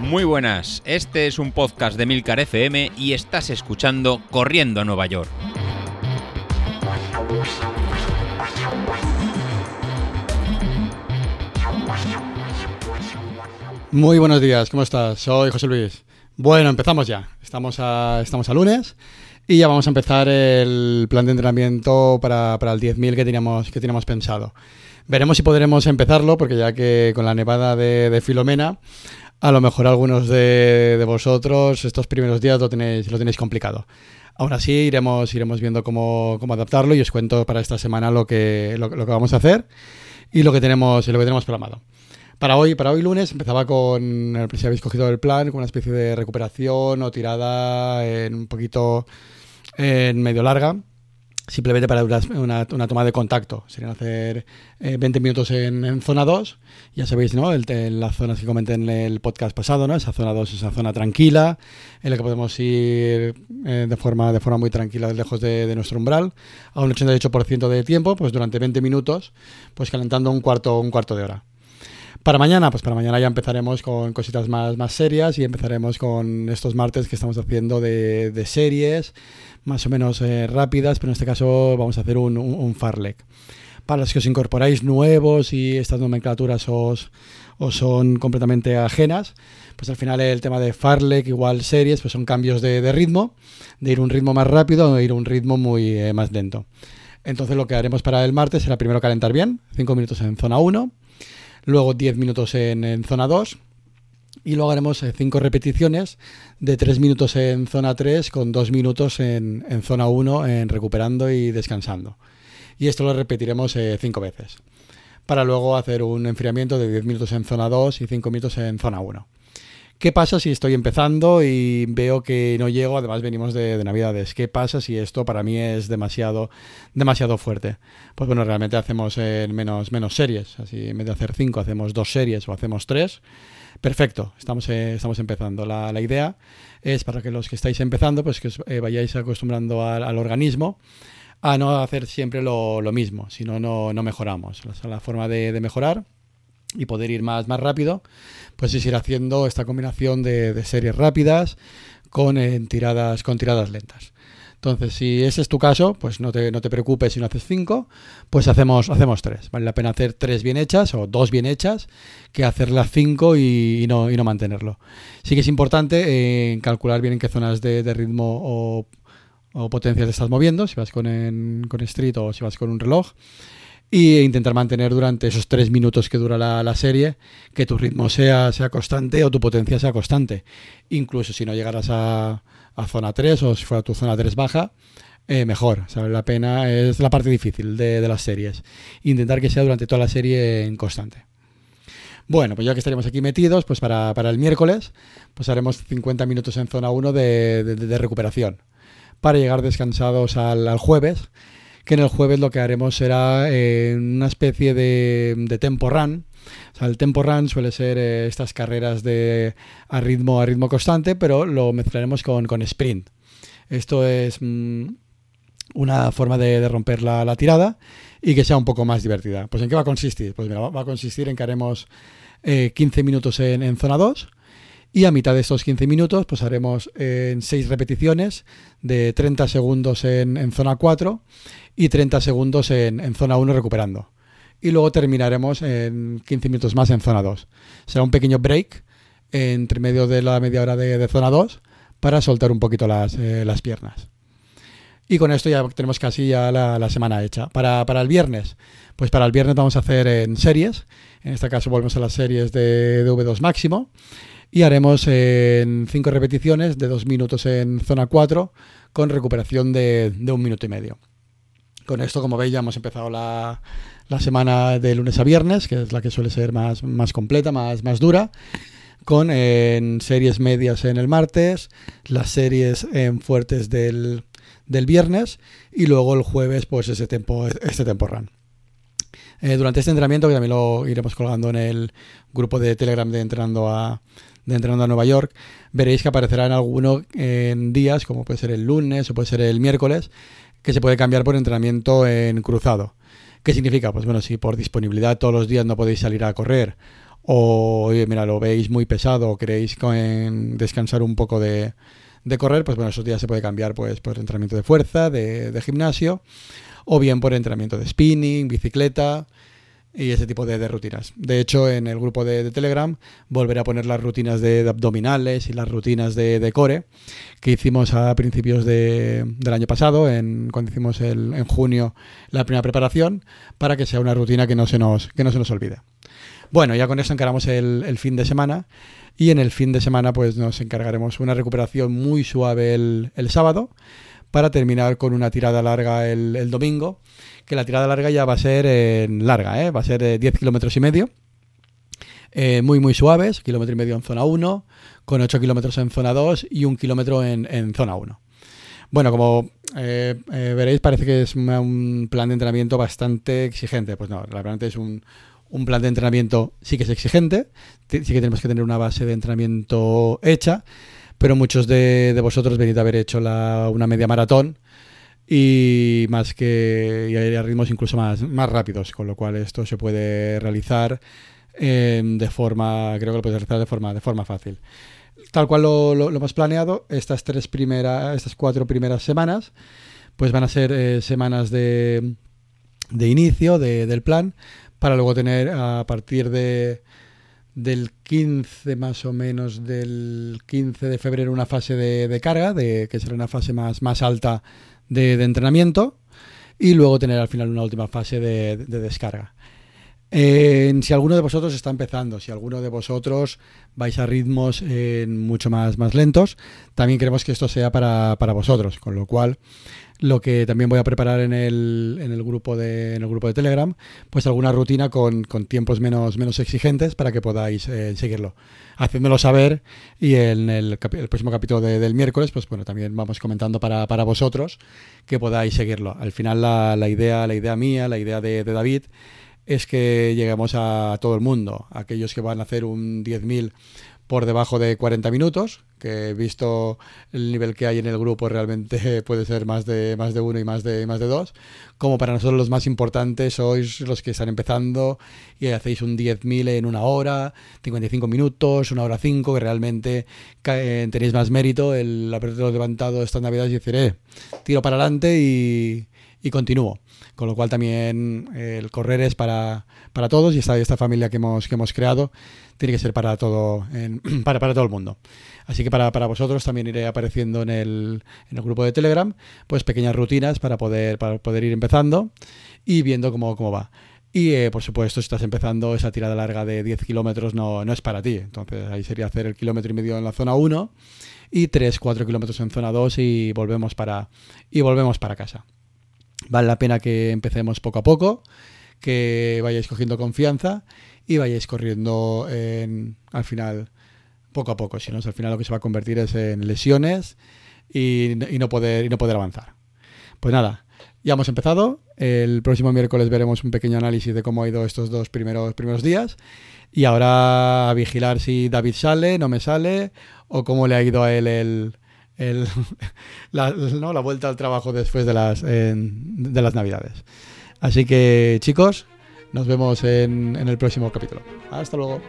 Muy buenas, este es un podcast de Milcar FM y estás escuchando Corriendo a Nueva York. Muy buenos días, ¿cómo estás? Soy José Luis. Bueno, empezamos ya. Estamos a, estamos a lunes y ya vamos a empezar el plan de entrenamiento para, para el 10.000 que teníamos, que teníamos pensado. Veremos si podremos empezarlo, porque ya que con la nevada de, Filomena a lo mejor algunos de, vosotros estos primeros días lo tenéis, lo tenéis complicado. Aún así iremos, iremos viendo cómo, adaptarlo y os cuento para esta semana lo que, lo, que vamos a hacer y lo que tenemos, lo que tenemos programado. Para hoy, para hoy lunes empezaba con, si habéis cogido el plan, con una especie de recuperación o tirada en un poquito en medio larga simplemente para una, una, toma de contacto. Serían hacer 20 eh, minutos en, zona 2. Ya sabéis, ¿no? El, las zonas que comenté en el podcast pasado, ¿no? Esa zona 2 es esa zona tranquila, en la que podemos ir eh, de, forma, de forma muy tranquila, lejos de, nuestro umbral, a un 88% de tiempo, pues durante 20 minutos, pues calentando un cuarto, un cuarto de hora. Para mañana, pues para mañana ya empezaremos con cositas más, más serias y empezaremos con estos martes que estamos haciendo de, de series, más o menos eh, rápidas, pero en este caso vamos a hacer un, un, farlek. Para los que os incorporáis nuevos y estas nomenclaturas os, os son completamente ajenas, pues al final el tema de farlek igual series, pues son cambios de, de ritmo, de ir un ritmo más rápido o ir un ritmo muy eh, más lento. Entonces lo que haremos para el martes será primero calentar bien, 5 minutos en zona 1, luego 10 minutos en, zona 2 y luego haremos 5 eh, repeticiones de 3 minutos en zona 3 con 2 minutos en, zona 1 en recuperando y descansando. Y esto lo repetiremos 5 eh, veces para luego hacer un enfriamiento de 10 minutos en zona 2 y 5 minutos en zona 1. ¿Qué pasa si estoy empezando y veo que no llego? Además venimos de, Navidades. ¿Qué pasa si esto para mí es demasiado, demasiado fuerte? Pues bueno, realmente hacemos en menos, menos series. Así en vez de hacer cinco, hacemos dos series o hacemos tres. Perfecto, estamos, eh, estamos empezando. La, la, idea es para que los que estáis empezando, pues que os eh, vayáis acostumbrando al, organismo a no hacer siempre lo, lo mismo, si no, no mejoramos. la forma de, de mejorar y poder ir más, más rápido, pues es ir haciendo esta combinación de, series rápidas con eh, tiradas con tiradas lentas. Entonces, si ese es tu caso, pues no te, no te preocupes si no haces cinco, pues hacemos, hacemos tres. Vale la pena hacer tres bien hechas o dos bien hechas que hacer las cinco y, no, y no mantenerlo. Sí que es importante eh, calcular bien en qué zonas de, ritmo o, o potencias te estás moviendo, si vas con, con Street o si vas con un reloj y intentar mantener durante esos tres minutos que dura la, serie que tu ritmo sea, sea constante o tu potencia sea constante. Incluso si no llegaras a, a zona 3 o si fuera tu zona 3 baja, eh, mejor. La pena es la parte difícil de, las series. Intentar que sea durante toda la serie en constante. Bueno, pues ya que estaríamos aquí metidos, pues para, para el miércoles, pues haremos 50 minutos en zona 1 de, de, recuperación. Para llegar descansados al, al jueves que en el jueves lo que haremos será eh, una especie de, de, tempo run. El tempo run suele ser eh, estas carreras de a ritmo a ritmo constante, pero lo mezclaremos con, con sprint. Esto es mm, una forma de, romper la, tirada y que sea un poco más divertida. Pues ¿en qué va a consistir? Pues mira, va, a consistir en que haremos 15 eh, minutos en, en zona 2 y a mitad de estos 15 minutos, pues haremos en 6 repeticiones de 30 segundos en, zona 4 y 30 segundos en, zona 1 recuperando. Y luego terminaremos en 15 minutos más en zona 2. Será un pequeño break entre medio de la media hora de, zona 2 para soltar un poquito las, eh, las, piernas. Y con esto ya tenemos casi ya la, semana hecha. Para, para, el viernes, pues para el viernes vamos a hacer en series. En este caso volvemos a las series de, de V2 máximo y haremos en cinco repeticiones de dos minutos en zona 4 con recuperación de, un minuto y medio. Con esto, como veis, ya hemos empezado la, semana de lunes a viernes, que es la que suele ser más, más completa, más, más dura, con series medias en el martes, las series en fuertes del, viernes y luego el jueves, pues ese tiempo, este tempo run. Eh, durante este entrenamiento, que también lo iremos colgando en el grupo de Telegram de Entrenando a, de Entrenando a Nueva York, veréis que aparecerá en alguno en días, como puede ser el lunes o puede ser el miércoles, que se puede cambiar por entrenamiento en cruzado. ¿Qué significa? Pues bueno, si por disponibilidad todos los días no podéis salir a correr o, mira, lo veis muy pesado o queréis descansar un poco de, correr, pues bueno, esos días se puede cambiar pues por entrenamiento de fuerza, de, gimnasio, o bien por entrenamiento de spinning, bicicleta y ese tipo de, rutinas. De hecho, en el grupo de, Telegram volveré a poner las rutinas de, abdominales y las rutinas de, core que hicimos a principios del año pasado, en, cuando hicimos el, en junio la primera preparación, para que sea una rutina que no se nos, que no se nos olvide. Bueno, ya con eso encaramos el, fin de semana y en el fin de semana pues nos encargaremos una recuperación muy suave el, sábado para terminar con una tirada larga el, domingo, que la tirada larga ya va a ser larga, ¿eh? va a ser 10 kilómetros y medio. Eh, muy muy suaves, kilómetro y medio en zona 1, con 8 kilómetros en zona 2 y un kilómetro en, zona 1. Bueno, como eh, veréis, parece que es un plan de entrenamiento bastante exigente. Pues no, realmente es un, un plan de entrenamiento sí que es exigente, sí que tenemos que tener una base de entrenamiento hecha, pero muchos de, vosotros venís a haber hecho una media maratón y más que y a ritmos incluso más, más rápidos, con lo cual esto se puede realizar eh, de forma, creo que lo puedes realizar de forma, de forma fácil. Tal cual lo, lo, hemos planeado, estas tres primeras, estas cuatro primeras semanas, pues van a ser eh, semanas de, de inicio del plan, para luego tener a partir de del 15 más o menos del 15 de febrero una fase de, carga, de, que será una fase más, más alta de, entrenamiento y luego tener al final una última fase de, descarga. si alguno de vosotros está empezando, si alguno de vosotros vais a ritmos mucho más, más lentos, también queremos que esto sea para, para vosotros, con lo cual lo que también voy a preparar en el, en el, grupo, de, en el grupo de Telegram, pues alguna rutina con, tiempos menos, menos exigentes para que podáis eh, seguirlo. Hacedmelo saber y en el, próximo capítulo del miércoles, pues bueno, también vamos comentando para, vosotros que podáis seguirlo. Al final la, la, idea, la idea mía, la idea de, de David es que lleguemos a todo el mundo, aquellos que van a hacer un 10.000 por debajo de 40 minutos, que visto el nivel que hay en el grupo realmente puede ser más de, más de uno y más de, más de dos. Como para nosotros los más importantes sois los que están empezando y hacéis un 10.000 en una hora, 55 minutos, una hora 5, que realmente eh, tenéis más mérito el haberlo levantado estas navidades y decir, eh, tiro para adelante y, y continúo. Con lo cual también el correr es para, para todos y esta, esta familia que hemos, que hemos creado tiene que ser para todo, para, para todo el mundo. Así que para, vosotros también iré apareciendo en el, en el, grupo de Telegram, pues pequeñas rutinas para poder, para poder ir empezando y viendo cómo, cómo va. Y eh, por supuesto, si estás empezando esa tirada larga de 10 kilómetros, no, no es para ti. Entonces ahí sería hacer el kilómetro y medio en la zona 1 y 3, 4 kilómetros en zona 2 y volvemos para, y volvemos para casa. Vale la pena que empecemos poco a poco, que vayáis cogiendo confianza y vayáis corriendo en, al final poco a poco, si no, al final lo que se va a convertir es en lesiones y, no poder, y no poder avanzar. Pues nada, ya hemos empezado. El próximo miércoles veremos un pequeño análisis de cómo ha ido estos dos primeros, primeros días. Y ahora a vigilar si David sale, no me sale, o cómo le ha ido a él el, la, ¿no? la, vuelta al trabajo después de las, de las navidades. Así que chicos, nos vemos en, en el próximo capítulo. Hasta luego.